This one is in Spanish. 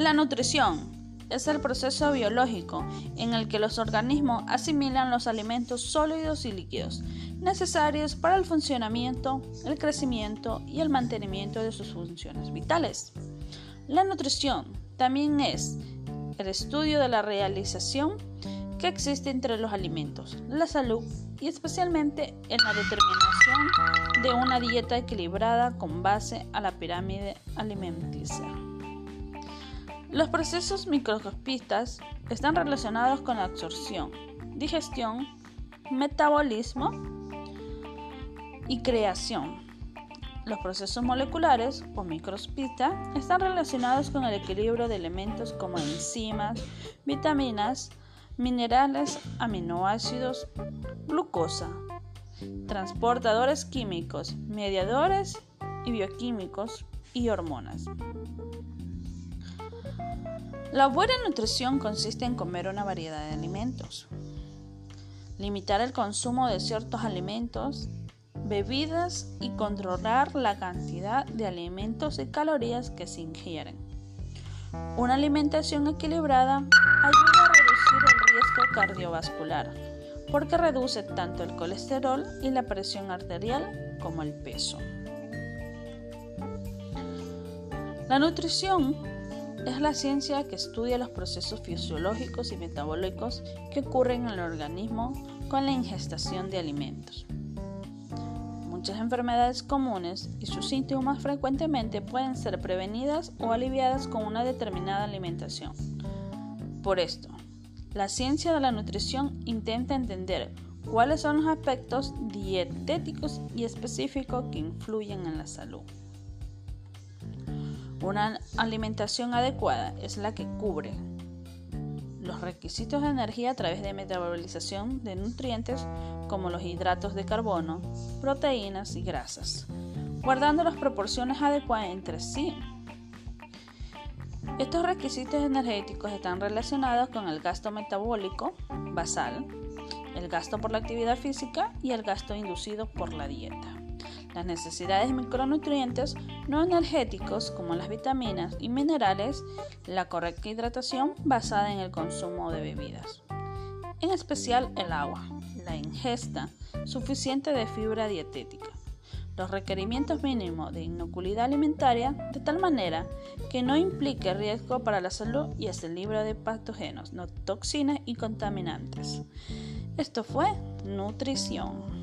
La nutrición es el proceso biológico en el que los organismos asimilan los alimentos sólidos y líquidos necesarios para el funcionamiento, el crecimiento y el mantenimiento de sus funciones vitales. La nutrición también es el estudio de la realización que existe entre los alimentos, la salud y especialmente en la determinación de una dieta equilibrada con base a la pirámide alimenticia. Los procesos microscopistas están relacionados con la absorción, digestión, metabolismo y creación. Los procesos moleculares o microscopistas están relacionados con el equilibrio de elementos como enzimas, vitaminas, minerales, aminoácidos, glucosa, transportadores químicos, mediadores y bioquímicos y hormonas. La buena nutrición consiste en comer una variedad de alimentos, limitar el consumo de ciertos alimentos, bebidas y controlar la cantidad de alimentos y calorías que se ingieren. Una alimentación equilibrada ayuda a reducir el riesgo cardiovascular porque reduce tanto el colesterol y la presión arterial como el peso. La nutrición es la ciencia que estudia los procesos fisiológicos y metabólicos que ocurren en el organismo con la ingestación de alimentos. Muchas enfermedades comunes y sus síntomas frecuentemente pueden ser prevenidas o aliviadas con una determinada alimentación. Por esto, la ciencia de la nutrición intenta entender cuáles son los aspectos dietéticos y específicos que influyen en la salud. Una alimentación adecuada es la que cubre los requisitos de energía a través de metabolización de nutrientes como los hidratos de carbono, proteínas y grasas, guardando las proporciones adecuadas entre sí. Estos requisitos energéticos están relacionados con el gasto metabólico basal, el gasto por la actividad física y el gasto inducido por la dieta las necesidades de micronutrientes no energéticos como las vitaminas y minerales, la correcta hidratación basada en el consumo de bebidas, en especial el agua, la ingesta suficiente de fibra dietética, los requerimientos mínimos de inoculidad alimentaria de tal manera que no implique riesgo para la salud y esté libre de patógenos, no toxinas y contaminantes. Esto fue nutrición.